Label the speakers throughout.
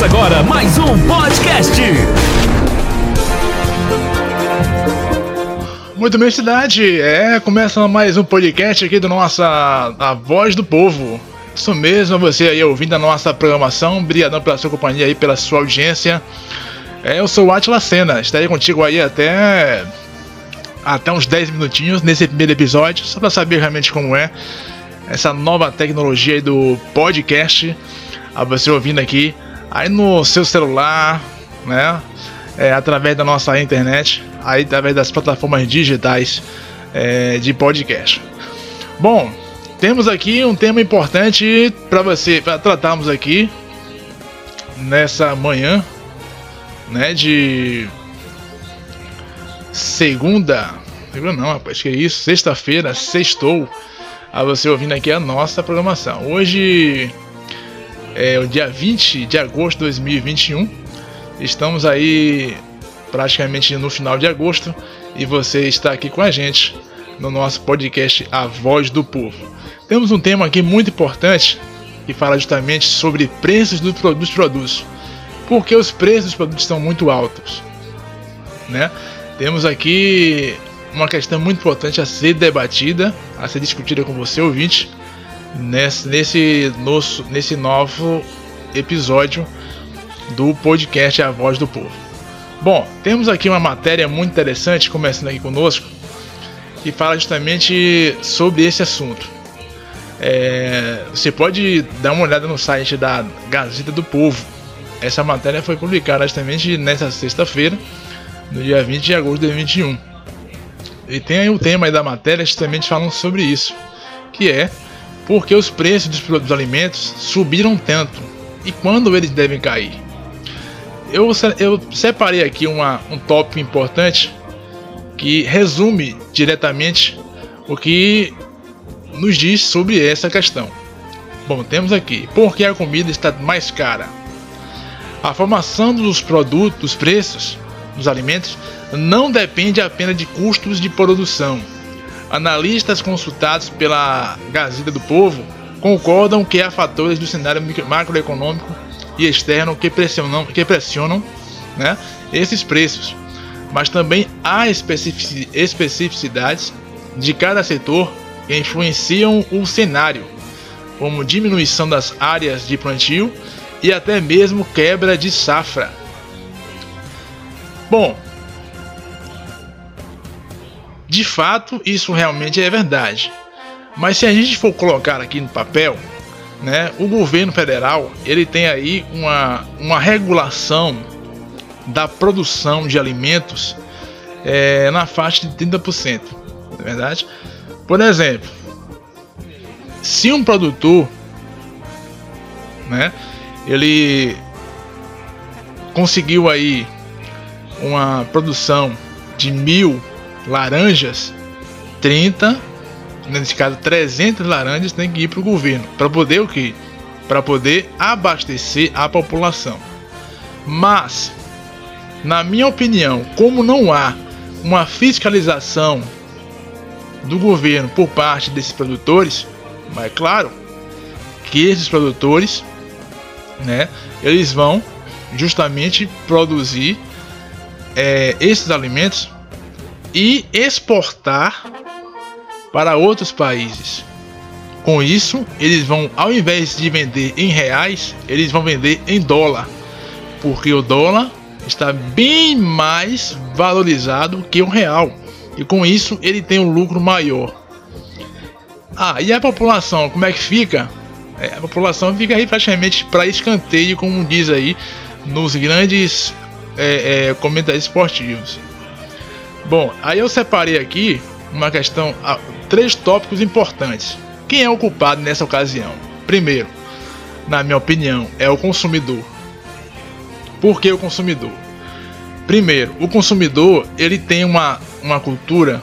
Speaker 1: Começa agora mais um podcast.
Speaker 2: Muito bem, cidade. É, começa mais um podcast aqui do nossa A Voz do Povo. Isso mesmo, você aí ouvindo a nossa programação. Obrigadão pela sua companhia aí, pela sua audiência. É, eu sou o Atila Senna, estarei contigo aí até até uns 10 minutinhos nesse primeiro episódio, só para saber realmente como é essa nova tecnologia do podcast. A você ouvindo aqui aí no seu celular, né? É, através da nossa internet, aí através das plataformas digitais é, de podcast. Bom, temos aqui um tema importante para você, para tratarmos aqui nessa manhã, né? De segunda, não, rapaz, que é isso, sexta-feira, sextou, a você ouvindo aqui a nossa programação. Hoje é o dia 20 de agosto de 2021. Estamos aí praticamente no final de agosto e você está aqui com a gente no nosso podcast A Voz do Povo. Temos um tema aqui muito importante que fala justamente sobre preços dos produtos. Porque os preços dos produtos estão muito altos, né? Temos aqui uma questão muito importante a ser debatida, a ser discutida com você ouvinte, nesse, nesse, nosso, nesse novo episódio do podcast A Voz do Povo. Bom, temos aqui uma matéria muito interessante, começando aqui conosco, que fala justamente sobre esse assunto. É, você pode dar uma olhada no site da Gazeta do Povo. Essa matéria foi publicada justamente nessa sexta-feira, no dia 20 de agosto de 2021. E tem aí o tema aí da matéria justamente falando sobre isso, que é porque os preços dos produtos alimentos subiram tanto e quando eles devem cair. Eu, eu separei aqui uma, um tópico importante que resume diretamente o que nos diz sobre essa questão. Bom, temos aqui, por que a comida está mais cara? A formação dos produtos, dos preços dos alimentos, não depende apenas de custos de produção, Analistas consultados pela Gazeta do Povo concordam que há fatores do cenário macroeconômico e externo que pressionam, que pressionam né, esses preços, mas também há especificidades de cada setor que influenciam o cenário, como diminuição das áreas de plantio e até mesmo quebra de safra. Bom, de fato, isso realmente é verdade. Mas se a gente for colocar aqui no papel, né, o governo federal ele tem aí uma, uma regulação da produção de alimentos é, na faixa de 30%. Não é verdade? Por exemplo, se um produtor né, ele conseguiu aí uma produção de mil laranjas, 30, nesse caso 300 laranjas tem que ir para o governo. Para poder o quê? Para poder abastecer a população. Mas, na minha opinião, como não há uma fiscalização do governo por parte desses produtores, mas é claro que esses produtores, né, eles vão justamente produzir é, esses alimentos e exportar para outros países. Com isso, eles vão, ao invés de vender em reais, eles vão vender em dólar, porque o dólar está bem mais valorizado que o real, e com isso ele tem um lucro maior. Ah, e a população, como é que fica? É, a população fica aí praticamente para escanteio, como diz aí nos grandes é, é, comentários esportivos. Bom, aí eu separei aqui uma questão, ah, três tópicos importantes. Quem é o culpado nessa ocasião? Primeiro, na minha opinião, é o consumidor. Por que o consumidor? Primeiro, o consumidor ele tem uma, uma cultura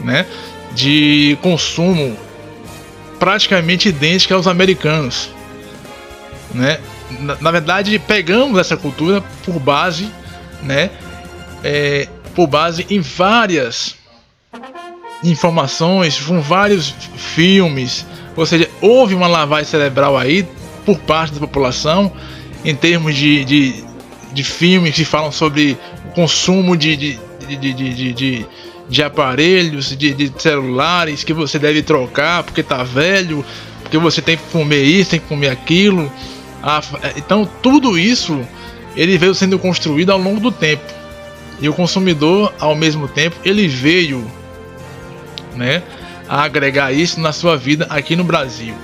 Speaker 2: né, de consumo praticamente idêntica aos americanos. Né? Na, na verdade, pegamos essa cultura por base né, é, por base em várias informações, com vários filmes, ou seja, houve uma lavagem cerebral aí por parte da população em termos de, de, de filmes que falam sobre o consumo de, de, de, de, de, de aparelhos, de, de celulares que você deve trocar porque tá velho, porque você tem que comer isso, tem que comer aquilo. Então tudo isso ele veio sendo construído ao longo do tempo. E o consumidor, ao mesmo tempo, ele veio né, a agregar isso na sua vida aqui no Brasil.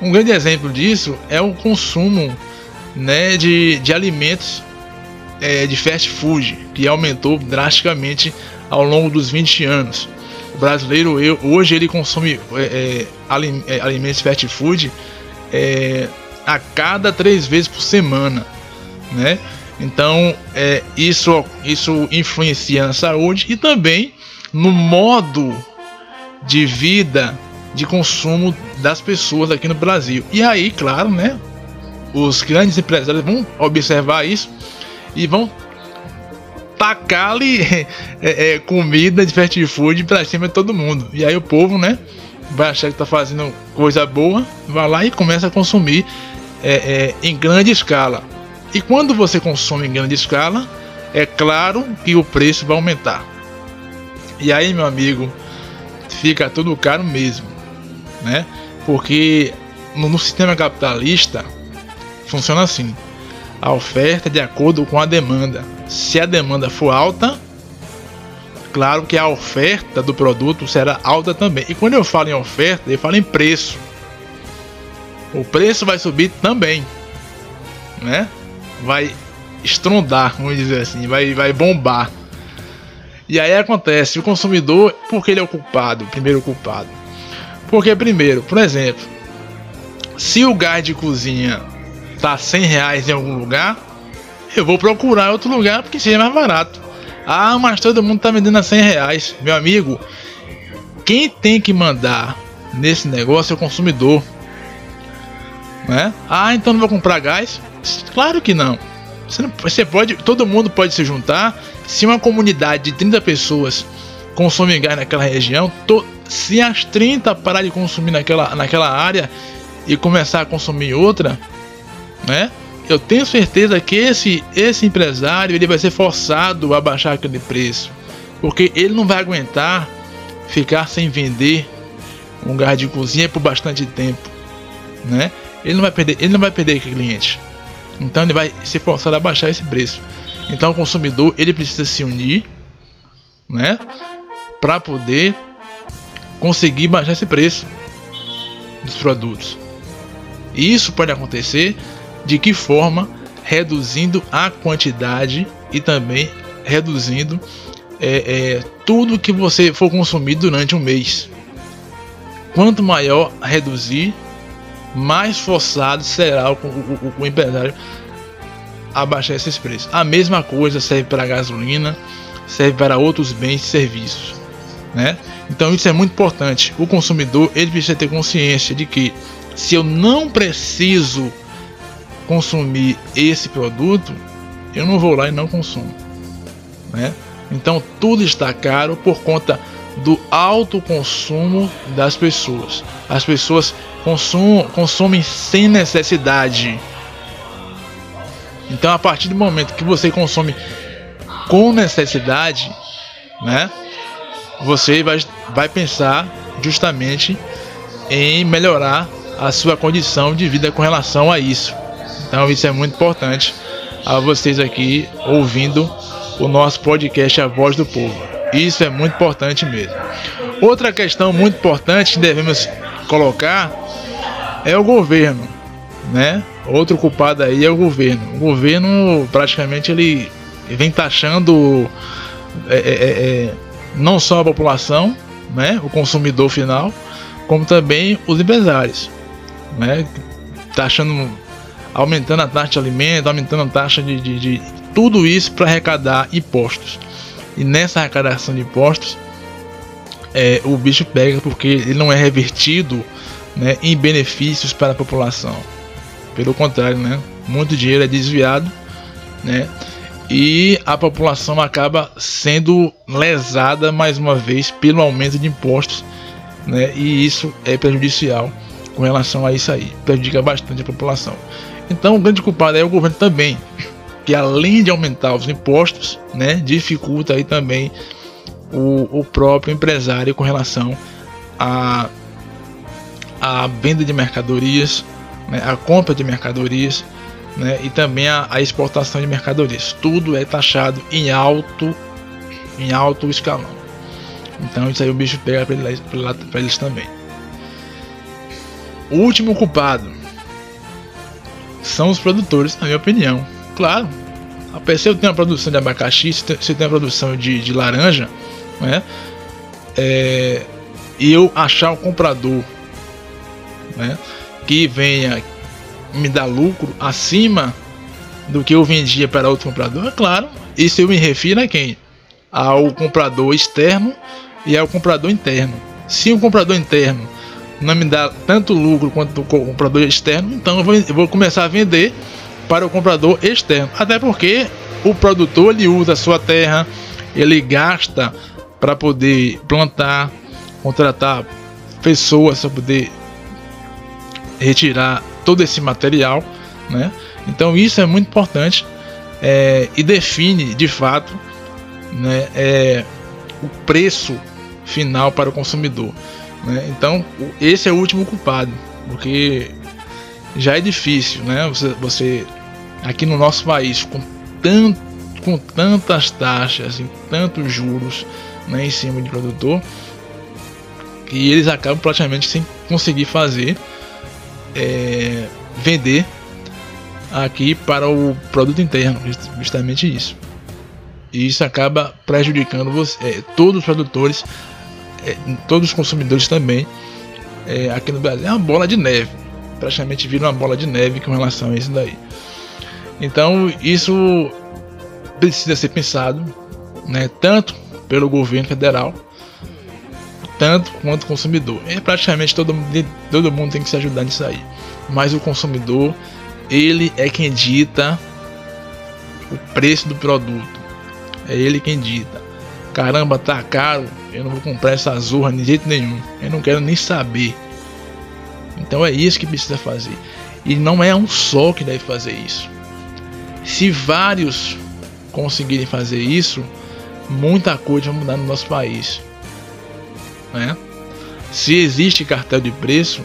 Speaker 2: Um grande exemplo disso é o consumo né, de, de alimentos é, de fast food, que aumentou drasticamente ao longo dos 20 anos. O brasileiro eu, hoje ele consome é, é, é alimentos fast food é, a cada três vezes por semana, né? Então é, isso, isso influencia na saúde e também no modo de vida de consumo das pessoas aqui no Brasil. E aí, claro, né? Os grandes empresários vão observar isso e vão tacar-lhe é, é, comida de fast food para cima de todo mundo. E aí o povo, né? Vai achar que tá fazendo coisa boa, vai lá e começa a consumir é, é em grande escala. E quando você consome em grande escala, é claro que o preço vai aumentar. E aí, meu amigo, fica tudo caro mesmo, né? Porque no, no sistema capitalista funciona assim: a oferta é de acordo com a demanda. Se a demanda for alta, claro que a oferta do produto será alta também. E quando eu falo em oferta, eu falo em preço. O preço vai subir também, né? Vai estrondar, vamos dizer assim, vai, vai bombar. E aí acontece, o consumidor, porque ele é o culpado, o primeiro culpado. Porque primeiro, por exemplo, se o gás de cozinha tá 100 reais em algum lugar, eu vou procurar outro lugar porque seja mais barato. Ah, mas todo mundo tá vendendo a 100 reais. Meu amigo, quem tem que mandar nesse negócio é o consumidor. Né? Ah, então não vou comprar gás? Claro que não. Você, não, você pode, todo mundo pode se juntar se uma comunidade de 30 pessoas consome gás naquela região, to, se as 30 parar de consumir naquela, naquela área e começar a consumir outra, né? Eu tenho certeza que esse, esse empresário ele vai ser forçado a baixar aquele preço, porque ele não vai aguentar ficar sem vender um gás de cozinha por bastante tempo, né? Ele não vai perder, ele não vai perder cliente. Então ele vai ser forçado a baixar esse preço. Então o consumidor ele precisa se unir, né, para poder conseguir baixar esse preço dos produtos. E isso pode acontecer de que forma? Reduzindo a quantidade e também reduzindo é, é, tudo que você for consumir durante um mês. Quanto maior reduzir, mais forçado será o, o, o, empresário abaixar esses preços. A mesma coisa serve para a gasolina, serve para outros bens e serviços, né? Então isso é muito importante. O consumidor ele precisa ter consciência de que se eu não preciso consumir esse produto, eu não vou lá e não consumo, né? Então tudo está caro por conta do alto consumo das pessoas. As pessoas consumem, consomem sem necessidade então, a partir do momento que você consome com necessidade, né, você vai, vai pensar justamente em melhorar a sua condição de vida com relação a isso. Então, isso é muito importante a vocês aqui ouvindo o nosso podcast A Voz do Povo. Isso é muito importante mesmo. Outra questão muito importante que devemos colocar é o governo, né? Outro culpado aí é o governo. O governo praticamente ele vem taxando é, é, é, é, não só a população, né, o consumidor final, como também os empresários, né, taxando, aumentando a taxa de alimento, aumentando a taxa de, de, de tudo isso para arrecadar impostos. E nessa arrecadação de impostos, é, o bicho pega porque ele não é revertido né, em benefícios para a população. Pelo contrário, né? Muito dinheiro é desviado, né? E a população acaba sendo lesada mais uma vez pelo aumento de impostos, né? E isso é prejudicial com relação a isso aí, prejudica bastante a população. Então o grande culpado é o governo também, que além de aumentar os impostos, né, dificulta aí também o, o próprio empresário com relação a a venda de mercadorias, né, a compra de mercadorias né, e também a, a, exportação de mercadorias. Tudo é taxado em alto, em alto escalão. Então isso aí o bicho pega para eles, eles também. O último culpado são os produtores, na minha opinião. Claro, a PC tem uma produção de abacaxi, se tem uma produção de, de laranja, né? É, eu achar o comprador né, que venha me dar lucro acima do que eu vendia para outro comprador, é claro, isso eu me refiro a quem? Ao comprador externo e ao comprador interno. Se o comprador interno não me dá tanto lucro quanto o comprador externo, então eu vou, eu vou começar a vender para o comprador externo. Até porque o produtor ele usa a sua terra, ele gasta para poder plantar, contratar pessoas para poder retirar todo esse material, né? Então isso é muito importante é, e define de fato né, é, o preço final para o consumidor. Né? Então esse é o último culpado, porque já é difícil, né? Você, você aqui no nosso país com tanto, com tantas taxas e tantos juros né, em cima de produtor que eles acabam praticamente sem conseguir fazer é, vender aqui para o produto interno, justamente isso. E isso acaba prejudicando você, é, todos os produtores, é, todos os consumidores também. É, aqui no Brasil é uma bola de neve, praticamente vira uma bola de neve com relação a isso daí. Então isso precisa ser pensado, né, tanto pelo governo federal tanto quanto o consumidor. É praticamente todo, todo mundo tem que se ajudar nisso aí. Mas o consumidor, ele é quem dita o preço do produto. É ele quem dita. Caramba, tá caro, eu não vou comprar essa zorra de jeito nenhum. Eu não quero nem saber. Então é isso que precisa fazer. E não é um só que deve fazer isso. Se vários conseguirem fazer isso, muita coisa vai mudar no nosso país. Né? Se existe cartel de preço,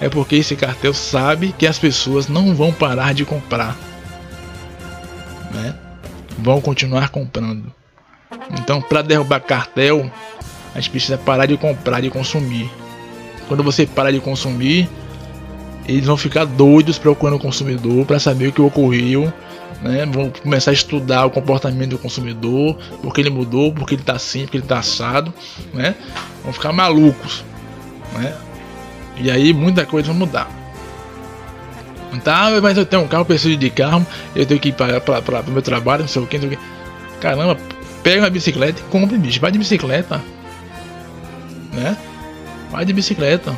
Speaker 2: é porque esse cartel sabe que as pessoas não vão parar de comprar. Né? Vão continuar comprando. Então, para derrubar cartel, a gente precisa parar de comprar e consumir. Quando você parar de consumir, eles vão ficar doidos procurando o consumidor para saber o que ocorreu né? Vão começar a estudar o comportamento do consumidor, porque ele mudou, porque ele está assim, porque ele está assado, né? Vão ficar malucos, né? E aí muita coisa vai mudar. Tá, mas eu tenho um carro, preciso de carro, eu tenho que ir para o meu trabalho, não sei o que, não sei o que. Caramba, pega uma bicicleta e compre, bicho. Vai de bicicleta. Né? Vai de bicicleta.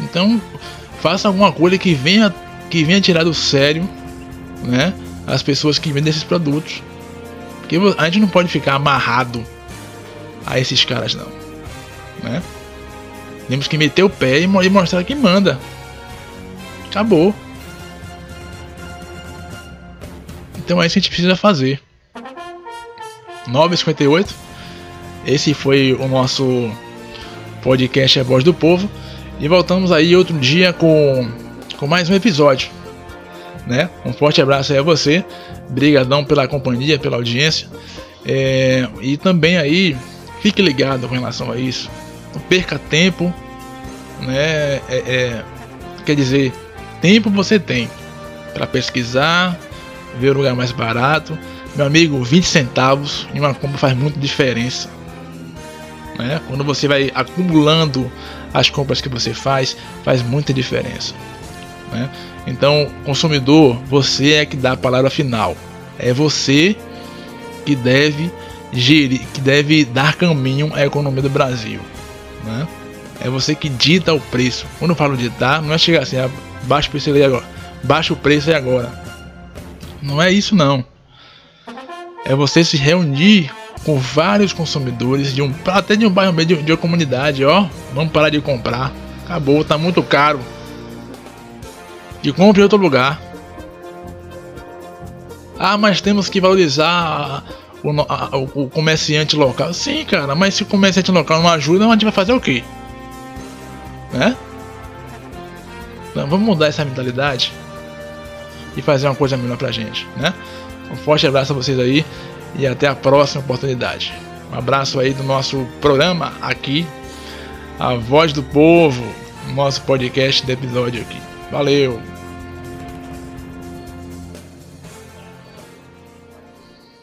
Speaker 2: Então, faça alguma coisa que venha que venha tirar do sério né, as pessoas que vendem esses produtos. Porque a gente não pode ficar amarrado a esses caras não, né? Temos que meter o pé e mostrar que manda. Acabou. Então é isso que a gente precisa fazer. 9h58. Esse foi o nosso podcast A Voz do Povo. E voltamos aí outro dia com, com mais um episódio né? Um forte abraço aí a você, brigadão pela companhia, pela audiência, é, e também aí fique ligado com relação a isso. Não perca tempo, né? É, é, quer dizer, tempo você tem para pesquisar, ver o lugar mais barato. Meu amigo, 20 centavos em uma compra faz muita diferença. Né? Quando você vai acumulando as compras que você faz, faz muita diferença. Né? Então, consumidor, você é que dá a palavra final. É você que deve gerir, que deve dar caminho à economia do Brasil. Né? É você que dita o preço. Quando eu falo ditar, não é chegar assim, ah, baixa o preço aí agora, baixa o preço aí agora. Não é isso não. É você se reunir com vários consumidores de um até de um bairro meio de, de uma comunidade, ó, vamos parar de comprar. Acabou, tá muito caro e compre outro lugar. Ah, mas temos que valorizar o, a, o, comerciante local. Sim, cara, mas se o comerciante local não ajuda, a gente vai fazer o quê? Né? Então vamos mudar essa mentalidade e fazer uma coisa melhor pra gente, né? Um forte abraço a vocês aí e até a próxima oportunidade. Um abraço aí do nosso programa aqui, a voz do povo, nosso podcast de episódio aqui. Valeu!